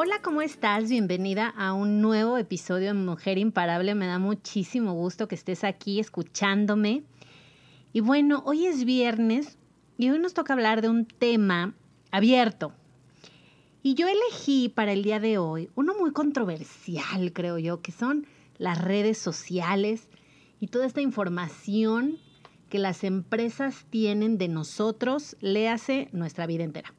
Hola, ¿cómo estás? Bienvenida a un nuevo episodio de Mujer Imparable. Me da muchísimo gusto que estés aquí escuchándome. Y bueno, hoy es viernes y hoy nos toca hablar de un tema abierto. Y yo elegí para el día de hoy uno muy controversial, creo yo, que son las redes sociales y toda esta información que las empresas tienen de nosotros, léase nuestra vida entera.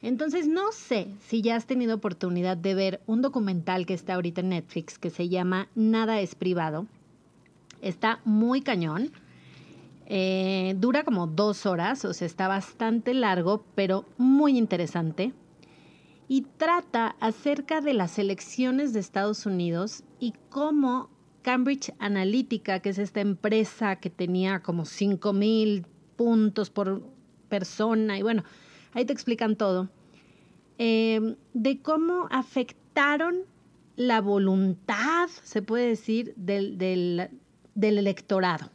Entonces, no sé si ya has tenido oportunidad de ver un documental que está ahorita en Netflix que se llama Nada es privado. Está muy cañón. Eh, dura como dos horas, o sea, está bastante largo, pero muy interesante. Y trata acerca de las elecciones de Estados Unidos y cómo Cambridge Analytica, que es esta empresa que tenía como 5 mil puntos por persona, y bueno, ahí te explican todo, em, de cómo afectaron la voluntad, se puede decir, del, del, electorado.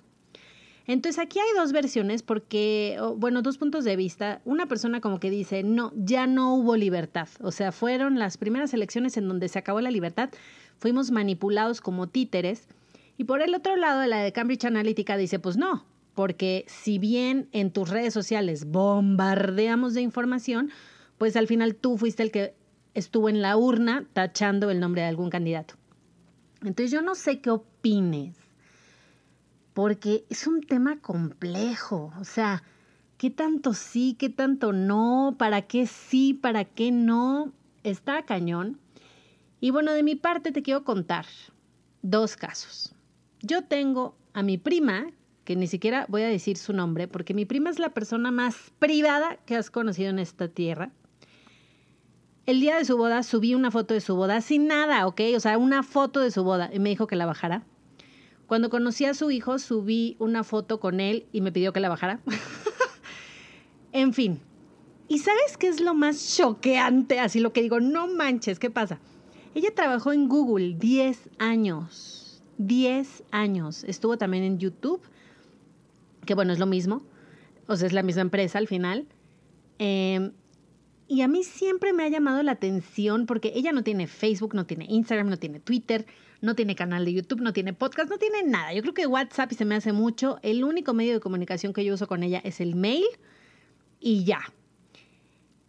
Entonces aquí hay dos versiones porque, bueno, dos puntos de vista. Una persona como que dice, no, ya no hubo libertad. O sea, fueron las primeras elecciones en donde se acabó la libertad. Fuimos manipulados como títeres. Y por el otro lado, la de Cambridge Analytica dice, pues no, porque si bien en tus redes sociales bombardeamos de información, pues al final tú fuiste el que estuvo en la urna tachando el nombre de algún candidato. Entonces yo no sé qué opines, porque es un tema complejo, o sea, ¿qué tanto sí, qué tanto no? ¿Para qué sí, para qué no? Está cañón. Y bueno, de mi parte te quiero contar dos casos. Yo tengo a mi prima, que ni siquiera voy a decir su nombre, porque mi prima es la persona más privada que has conocido en esta tierra. El día de su boda subí una foto de su boda sin nada, ¿ok? O sea, una foto de su boda y me dijo que la bajara. Cuando conocí a su hijo, subí una foto con él y me pidió que la bajara. en fin. ¿Y sabes qué es lo más choqueante? Así lo que digo, no manches, ¿qué pasa? Ella trabajó en Google 10 años. 10 años. Estuvo también en YouTube que bueno, es lo mismo, o sea, es la misma empresa al final. Em, y a mí siempre me ha llamado la atención porque ella no tiene Facebook, no tiene Instagram, no tiene Twitter, no tiene canal de YouTube, no tiene podcast, no tiene nada. Yo creo que WhatsApp se me hace mucho. El único medio de comunicación que yo uso con ella es el mail y ya.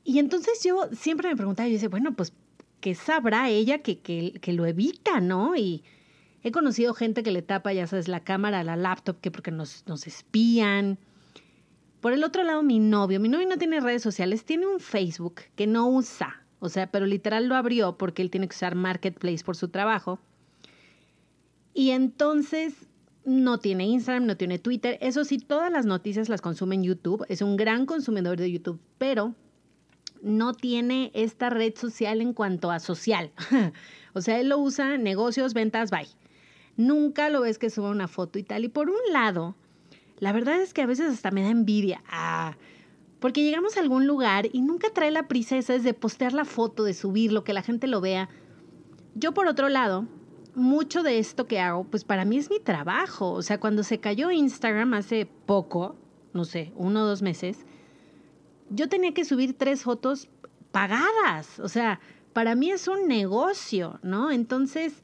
Y entonces yo siempre me preguntaba, yo decía, bueno, pues, ¿qué sabrá ella que, que, que lo evita, no? Y, He conocido gente que le tapa, ya sabes, la cámara la laptop, que porque nos, nos espían. Por el otro lado, mi novio. Mi novio no tiene redes sociales, tiene un Facebook que no usa. O sea, pero literal lo abrió porque él tiene que usar Marketplace por su trabajo. Y entonces no tiene Instagram, no tiene Twitter. Eso sí, todas las noticias las consume en YouTube. Es un gran consumidor de YouTube, pero no tiene esta red social en cuanto a social. o sea, él lo usa negocios, ventas, bye nunca lo ves que suba una foto y tal. Y por un lado, la verdad es que a veces hasta me da envidia. Ah, porque llegamos a algún lugar y nunca trae la prisa esa es de postear la foto, de subirlo, que la gente lo vea. Yo por otro lado, mucho de esto que hago, pues para mí es mi trabajo. O sea, cuando se cayó Instagram hace poco, no sé, uno o dos meses, yo tenía que subir tres fotos pagadas. O sea, para mí es un negocio, ¿no? Entonces,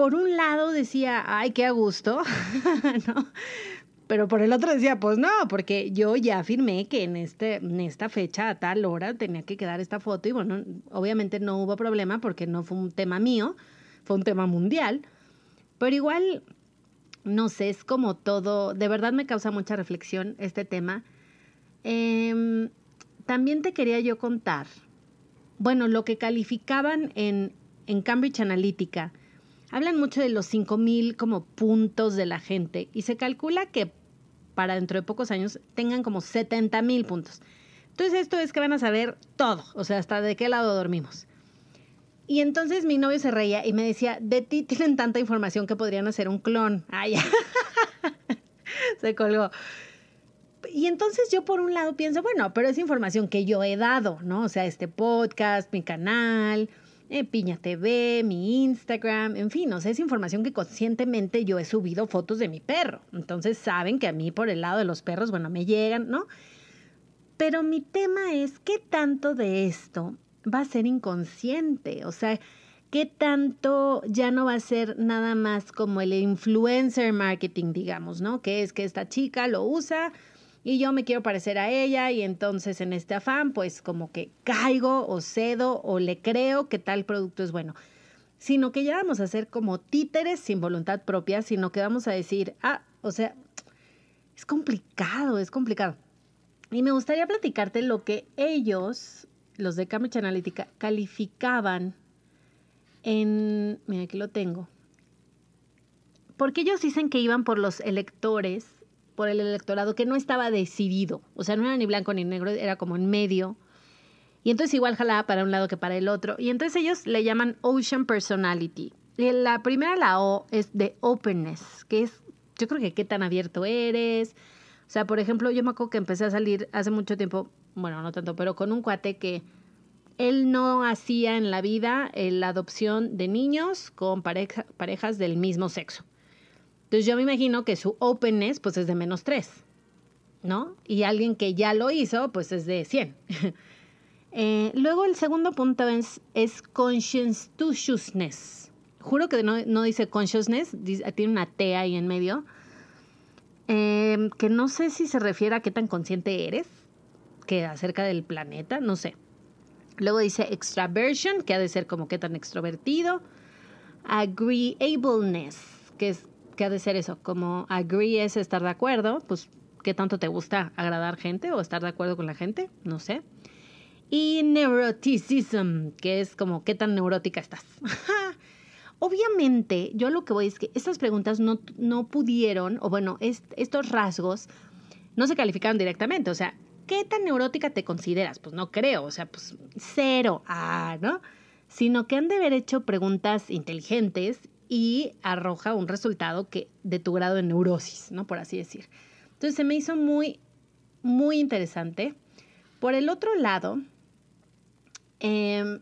por un lado decía, ay, qué a gusto, ¿no? Pero por el otro decía, pues no, porque yo ya afirmé que en, este, en esta fecha, a tal hora, tenía que quedar esta foto y bueno, obviamente no hubo problema porque no fue un tema mío, fue un tema mundial, pero igual no sé, es como todo, de verdad me causa mucha reflexión este tema. Em, también te quería yo contar, bueno, lo que calificaban en, en Cambridge Analytica. Hablan mucho de los 5.000 como puntos de la gente y se calcula que para dentro de pocos años tengan como 70.000 puntos. Entonces esto es que van a saber todo, o sea, hasta de qué lado dormimos. Y entonces mi novio se reía y me decía, de ti tienen tanta información que podrían hacer un clon. Ay, se colgó. Y entonces yo por un lado pienso, bueno, pero es información que yo he dado, ¿no? O sea, este podcast, mi canal, eh, Piña TV, mi Instagram, en fin, o sea, es información que conscientemente yo he subido fotos de mi perro. Entonces saben que a mí por el lado de los perros, bueno, me llegan, ¿no? Pero mi tema es, ¿qué tanto de esto va a ser inconsciente, o sea, ¿qué tanto ya no va a ser nada más como el influencer marketing, digamos, ¿no? Que es que esta chica lo usa y yo me quiero parecer a ella y entonces en este afán pues como que caigo o cedo o le creo que tal producto es bueno, sino que ya vamos a ser como títeres sin voluntad propia, sino que vamos a decir, ah, o sea, es complicado, es complicado. Y me gustaría platicarte lo que ellos los de Cambridge Analytica calificaban en, mira, aquí lo tengo, porque ellos dicen que iban por los electores, por el electorado que no estaba decidido, o sea, no era ni blanco ni negro, era como en medio. Y entonces igual jalaba para un lado que para el otro. Y entonces ellos le llaman Ocean Personality. La primera, la O, es de openness, que es, yo creo que qué tan abierto eres. O sea, por ejemplo, yo me acuerdo que empecé a salir hace mucho tiempo bueno, no tanto, pero con un cuate que él no hacía en la vida eh, la adopción de niños con parejas del mismo sexo. Entonces yo me imagino que su openness pues es de menos tres, ¿no? Y alguien que ya lo hizo pues es de 100. Eh, luego el segundo punto es, es conscientiousness. Juro que no, dice consciousness, tiene una T ahí en medio. Eh, que no sé si se refiere a qué tan consciente eres que acerca del planeta, no sé. Luego dice extraversion, que ha de ser como qué tan extrovertido. Agreeableness, que, es, que ha de ser eso, como agree es estar de acuerdo, pues qué tanto te gusta agradar gente o estar de acuerdo con la gente, no sé. Y neuroticism, que es como qué tan neurótica estás. Obviamente, yo lo que voy es que estas preguntas no, no pudieron, o bueno, estos rasgos no se calificaron directamente. O sea, ¿qué tan neurótica te consideras? Pues no creo, o sea, pues cero, ah, ¿no? Sino que han de haber hecho preguntas inteligentes y arroja un resultado que de tu grado de neurosis, ¿no? Por así decir. Entonces se me hizo muy, muy interesante. Por el otro lado, em,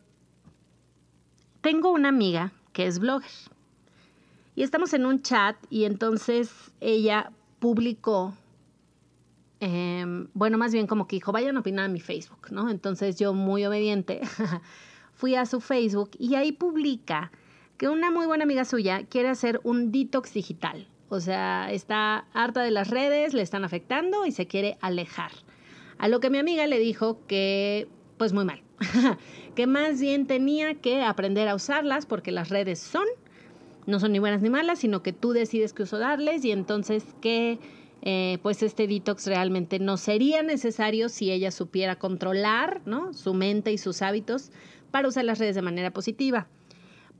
tengo una amiga que es blogger. Y estamos en un chat y entonces ella publicó Em, bueno, más bien como que dijo, vayan a opinar a mi Facebook, ¿no? Entonces yo muy obediente fui a su Facebook y ahí publica que una muy buena amiga suya quiere hacer un detox digital. O sea, está harta de las redes, le están afectando y se quiere alejar. A lo que mi amiga le dijo que, pues muy mal, que más bien tenía que aprender a usarlas porque las redes son, no son ni buenas ni malas, sino que tú decides qué uso darles y entonces que eh, pues este detox realmente no sería necesario si ella supiera controlar ¿no? su mente y sus hábitos para usar las redes de manera positiva.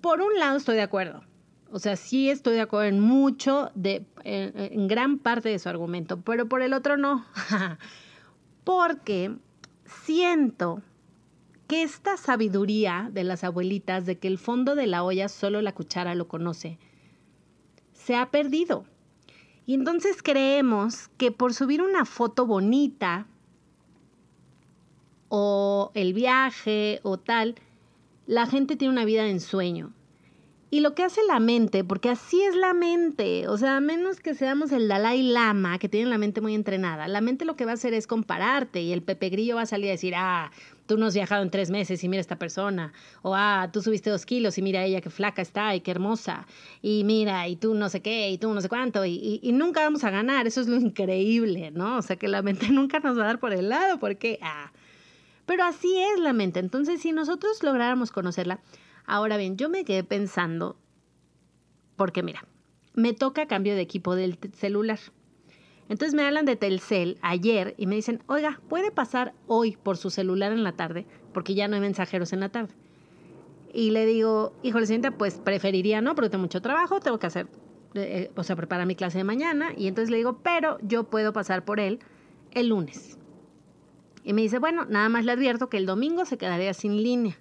Por un lado estoy de acuerdo, o sea, sí estoy de acuerdo en mucho, de, en gran parte de su argumento, pero por el otro no, porque siento que esta sabiduría de las abuelitas de que el fondo de la olla solo la cuchara lo conoce, se ha perdido. Y entonces creemos que por subir una foto bonita o el viaje o tal, la gente tiene una vida de ensueño. Y lo que hace la mente, porque así es la mente, o sea, a menos que seamos el Dalai Lama, que tiene la mente muy entrenada, la mente lo que va a hacer es compararte y el Pepe Grillo va a salir a decir, ah, tú no has viajado en tres meses y mira esta persona, o ah, tú subiste dos kilos y mira ella qué flaca está y qué hermosa, y mira, y tú no sé qué, y tú no sé cuánto, y, y, nunca vamos a ganar, eso es lo increíble, ¿no? O sea, que la mente nunca nos va a dar por el lado, porque, ah, pero así es la mente, entonces si nosotros lográramos conocerla, ahora bien, yo me quedé pensando, porque mira, me toca cambio de equipo del celular. Entonces me hablan de Telcel ayer y me dicen, oiga, ¿puede pasar hoy por su celular en la tarde? Porque ya no hay mensajeros en la tarde. Y le digo, híjole, señorita, pues preferiría no, porque tengo mucho trabajo, tengo que hacer, eh, o sea, preparar mi clase de mañana. Y entonces le digo, pero yo puedo pasar por él el lunes. Y me dice, bueno, nada más le advierto que el domingo se quedaría sin línea.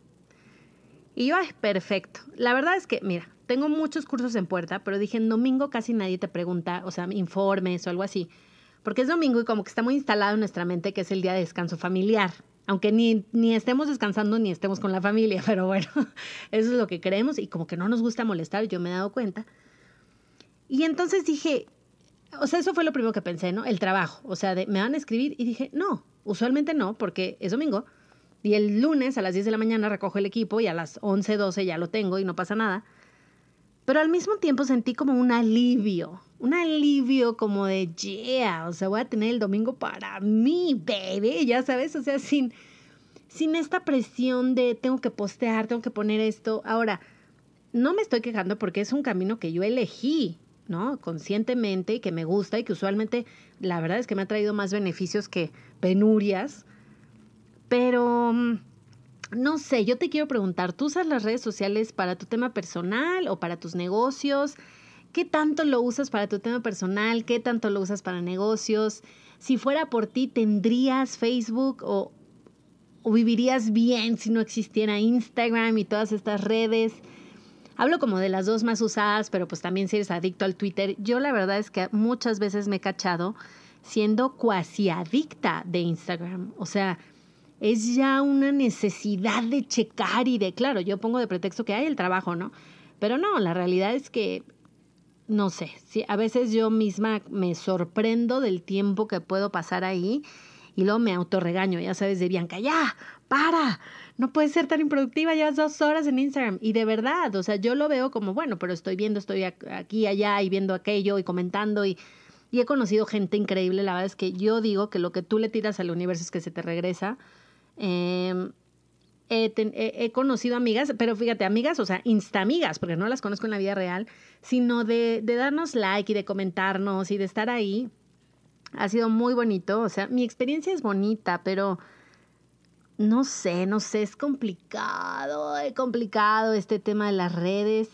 Y yo, ay, perfecto. La verdad es que, mira, tengo muchos cursos en puerta, pero dije, en domingo casi nadie te pregunta, o sea, informes o algo así. Porque es domingo y como que está muy instalado en nuestra mente que es el día de descanso familiar. Aunque ni, ni estemos descansando ni estemos con la familia, pero bueno, eso es lo que creemos y como que no nos gusta molestar, yo me he dado cuenta. Y entonces dije, o sea, eso fue lo primero que pensé, ¿no? El trabajo. O sea, me van a escribir y dije, no, usualmente no, porque es domingo. Y el lunes a las 10 de la mañana recojo el equipo y a las 11, 12 ya lo tengo y no pasa nada. Pero al mismo tiempo sentí como un alivio, un alivio como de, yeah, o sea, voy a tener el domingo para mí, baby, ya sabes, o sea, sin, sin esta presión de tengo que postear, tengo que poner esto. Ahora, no me estoy quejando porque es un camino que yo elegí, ¿no? Conscientemente y que me gusta y que usualmente la verdad es que me ha traído más beneficios que penurias. Pero mm, no sé, yo te quiero preguntar, ¿tú usas las redes sociales para tu tema personal o para tus negocios? ¿Qué tanto lo usas para tu tema personal? ¿Qué tanto lo usas para negocios? Si fuera por ti, ¿tendrías Facebook o, vivirías bien si no existiera Instagram y todas estas redes? Hablo como de las dos más usadas, pero pues también si eres adicto al Twitter. Yo la verdad es que muchas veces me he cachado siendo cuasi adicta de Instagram. O sea, es ya una necesidad de checar y de, claro, yo pongo de pretexto que hay el trabajo, ¿no? Pero no, la realidad es que, no sé, a veces yo misma me sorprendo del tiempo que puedo pasar ahí y luego me autorregaño, ya sabes, de Bianca, ya, para, no puedes ser tan improductiva, llevas dos horas en Instagram. Y de verdad, o sea, yo lo veo como, bueno, pero estoy viendo, estoy aquí, allá y viendo aquello y comentando y, y he conocido gente increíble. La verdad es que yo digo que lo que tú le tiras al universo es que se te regresa. Em, he, conocido amigas, pero fíjate, amigas, o sea, instamigas, porque no las conozco en la vida real, sino de, darnos like y de comentarnos y de estar ahí ha sido muy bonito. O sea, mi experiencia es bonita, pero no sé, no sé, es complicado, es complicado este tema de las redes.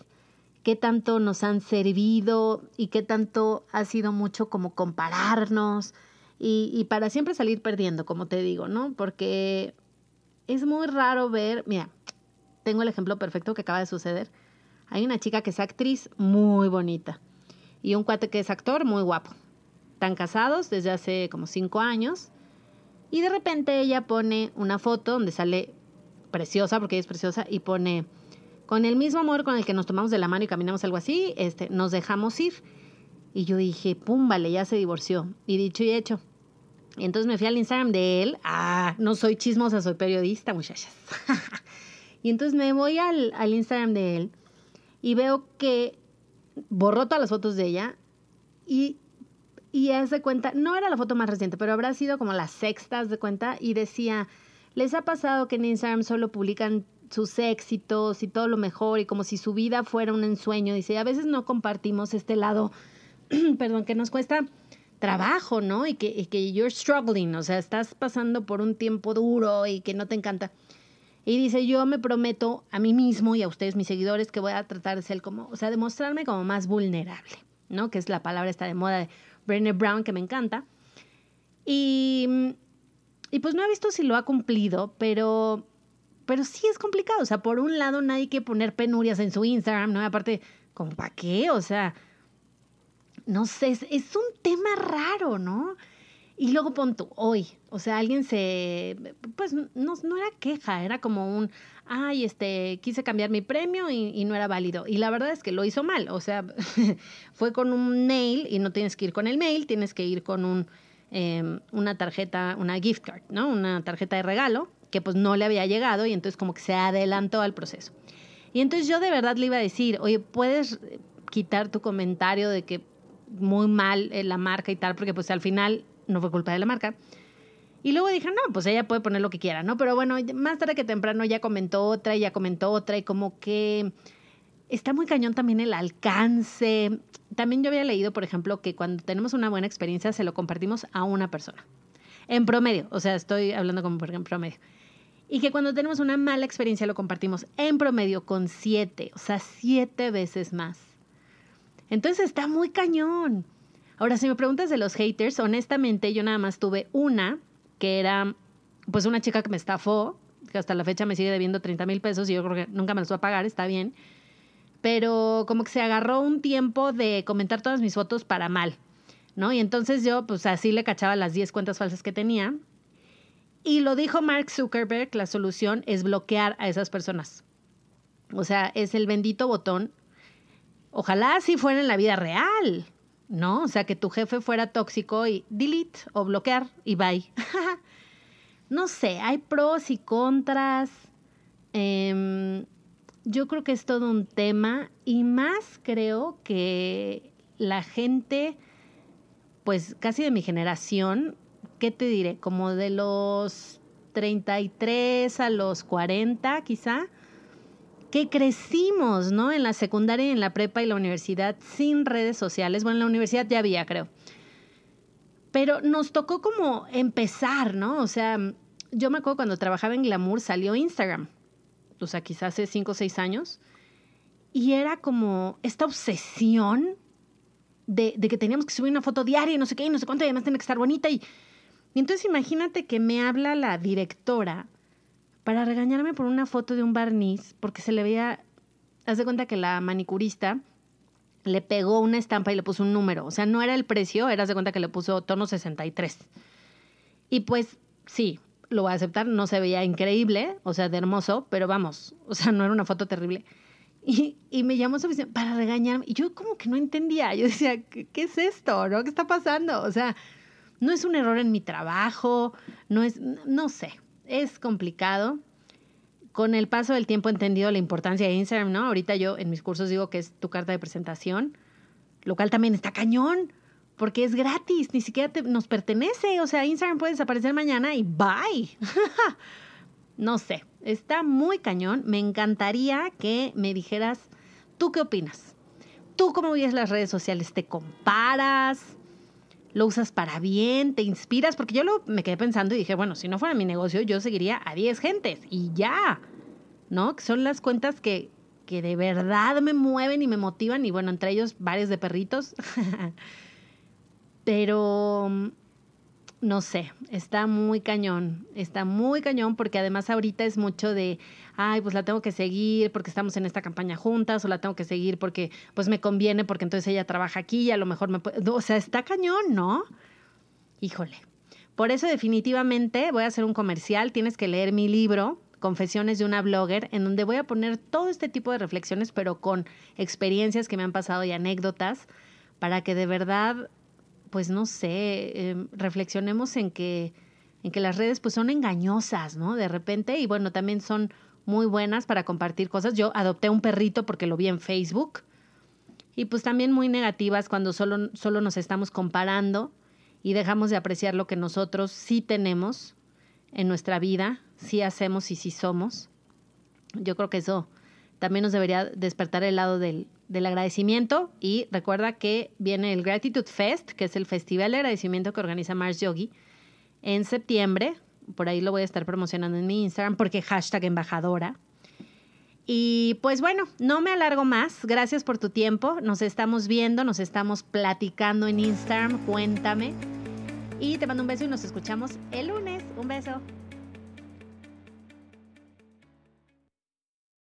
Qué tanto nos han servido y qué tanto ha sido mucho como compararnos y, para siempre salir perdiendo, como te digo, ¿no? Porque es muy raro ver, mira, tengo el ejemplo perfecto que acaba de suceder. Hay una chica que es actriz muy bonita y un cuate que es actor muy guapo están casados desde hace como cinco años. Y de repente ella pone una foto donde sale preciosa, porque ella es preciosa, y pone, con el mismo amor con el que nos tomamos de la mano y caminamos algo así, este, nos dejamos ir. Y yo dije, pum, vale, ya se divorció. Y dicho y hecho. Y entonces me fui al Instagram de él. Ah, no soy chismosa, soy periodista, muchachas. y entonces me voy al, al Instagram de él y veo que borró todas las fotos de ella y y de cuenta, no era la foto más reciente, pero habrá sido como la sexta de cuenta y decía, ¿les ha pasado que en Instagram solo publican sus éxitos y todo lo mejor y como si su vida fuera un ensueño? Dice, a veces no compartimos este lado, perdón, que nos cuesta trabajo, ¿no? Y que, y que you're struggling, o sea, estás pasando por un tiempo duro y que no te encanta. Y dice, yo me prometo a mí mismo y a ustedes, mis seguidores, que voy a tratar de ser como, o sea, de mostrarme como más vulnerable, ¿no? Que es la palabra esta de moda de Brené Brown, que me encanta. Y, y pues no he visto si lo ha cumplido, pero, pero sí es complicado. O sea, por un lado nadie quiere poner penurias en su Instagram, ¿no? aparte, ¿como para qué? O sea, no sé, es, es un tema raro, ¿no? Y luego pon tú, hoy, o sea, alguien se, pues no, no era queja, era como un, ay, este, quise cambiar mi premio y, no era válido. Y la verdad es que lo hizo mal, o sea, fue con un mail y no tienes que ir con el mail, tienes que ir con un, em, una tarjeta, una gift card, ¿no? Una tarjeta de regalo que pues no le había llegado y entonces como que se adelantó al proceso. Y entonces yo de verdad le iba a decir, oye, ¿puedes quitar tu comentario de que muy mal eh, la marca y tal? Porque pues al final no fue culpa de la marca. Y luego dije, no, pues ella puede poner lo que quiera, ¿no? Pero bueno, más tarde que temprano ya comentó otra y ya comentó otra y como que está muy cañón también el alcance. También yo había leído, por ejemplo, que cuando tenemos una buena experiencia se lo compartimos a una persona. En promedio, o sea, estoy hablando como por promedio. Y que cuando tenemos una mala experiencia lo compartimos en promedio con siete, o sea, siete veces más. Entonces está muy cañón. Ahora, si me preguntas de los haters, honestamente yo nada más tuve una, que era pues una chica que me estafó, que hasta la fecha me sigue debiendo 30 mil pesos y yo creo que nunca me los va a pagar, está bien. Pero como que se agarró un tiempo de comentar todas mis fotos para mal, ¿no? Y entonces yo pues así le cachaba las 10 cuentas falsas que tenía. Y lo dijo Mark Zuckerberg, la solución es bloquear a esas personas. O sea, es el bendito botón. Ojalá así fuera en la vida real, ¿no? O sea, que tu jefe fuera tóxico y delete o bloquear y bye. no sé, hay pros y contras. Em, yo creo que es todo un tema y más creo que la gente, pues casi de mi generación, ¿qué te diré? Como de los 33 a los 40 quizá, que crecimos, ¿no? En la secundaria, en la prepa y la universidad sin redes sociales. Bueno, en la universidad ya había, creo. Pero nos tocó como empezar, ¿no? O sea, yo me acuerdo cuando trabajaba en Glamour salió Instagram, o sea, quizás hace cinco o seis años, y era como esta obsesión de, que teníamos que subir una foto diaria y no sé qué, y no sé cuánto, y además tiene que estar bonita. Y, y entonces imagínate que me habla la directora para regañarme por una foto de un barniz, porque se le veía, haz de cuenta que la manicurista le pegó una estampa y le puso un número, o sea, no era el precio, era de cuenta que le puso tono 63. Y pues sí, lo voy a aceptar, no se veía increíble, o sea, de hermoso, pero vamos, o sea, no era una foto terrible. Y, y me llamó suficiente para regañarme. Y yo como que no entendía. Yo decía, ¿qué, ¿qué, es esto? ¿No? ¿Qué está pasando? O sea, no es un error en mi trabajo, no es, no sé, es complicado. Con el paso del tiempo he entendido la importancia de Instagram, ¿no? Ahorita yo en mis cursos digo que es tu carta de presentación, lo cual también está cañón porque es gratis, ni siquiera nos pertenece. O sea, Instagram puede desaparecer mañana y bye. no sé, está muy cañón. Me encantaría que me dijeras, ¿tú qué opinas? ¿Tú cómo vives las redes sociales? ¿Te comparas? ¿Lo usas para bien? ¿Te inspiras? Porque yo lo, me quedé pensando y dije, bueno, si no fuera mi negocio, yo seguiría a 10 gentes y ya. ¿No? Que son las cuentas que, que de verdad me mueven y me motivan y bueno, entre ellos varios de perritos. Pero mm, no sé, está muy cañón, está muy cañón porque además ahorita es mucho de, ay, pues la tengo que seguir porque estamos en esta campaña juntas o la tengo que seguir porque pues me conviene porque entonces ella trabaja aquí y a lo mejor me puede, o sea, está cañón, ¿no? Híjole. Por eso definitivamente voy a hacer un comercial, tienes que leer mi libro, Confesiones de una blogger, en donde voy a poner todo este tipo de reflexiones, pero con experiencias que me han pasado y anécdotas, para que de verdad pues no sé, em, reflexionemos en que, en que las redes pues son engañosas, ¿no? De repente, y bueno, también son muy buenas para compartir cosas. Yo adopté un perrito porque lo vi en Facebook. Y pues también muy negativas cuando solo, solo nos estamos comparando y dejamos de apreciar lo que nosotros sí tenemos en nuestra vida, sí hacemos y sí somos. Yo creo que eso también nos debería despertar el lado del, del agradecimiento y recuerda que viene el Gratitude Fest, que es el festival de agradecimiento que organiza Mars Yogi en septiembre. Por ahí lo voy a estar promocionando en mi Instagram porque hashtag embajadora. Y pues bueno, no me alargo más. Gracias por tu tiempo. Nos estamos viendo, nos estamos platicando en Instagram. Cuéntame. Y te mando un beso y nos escuchamos el lunes. Un beso.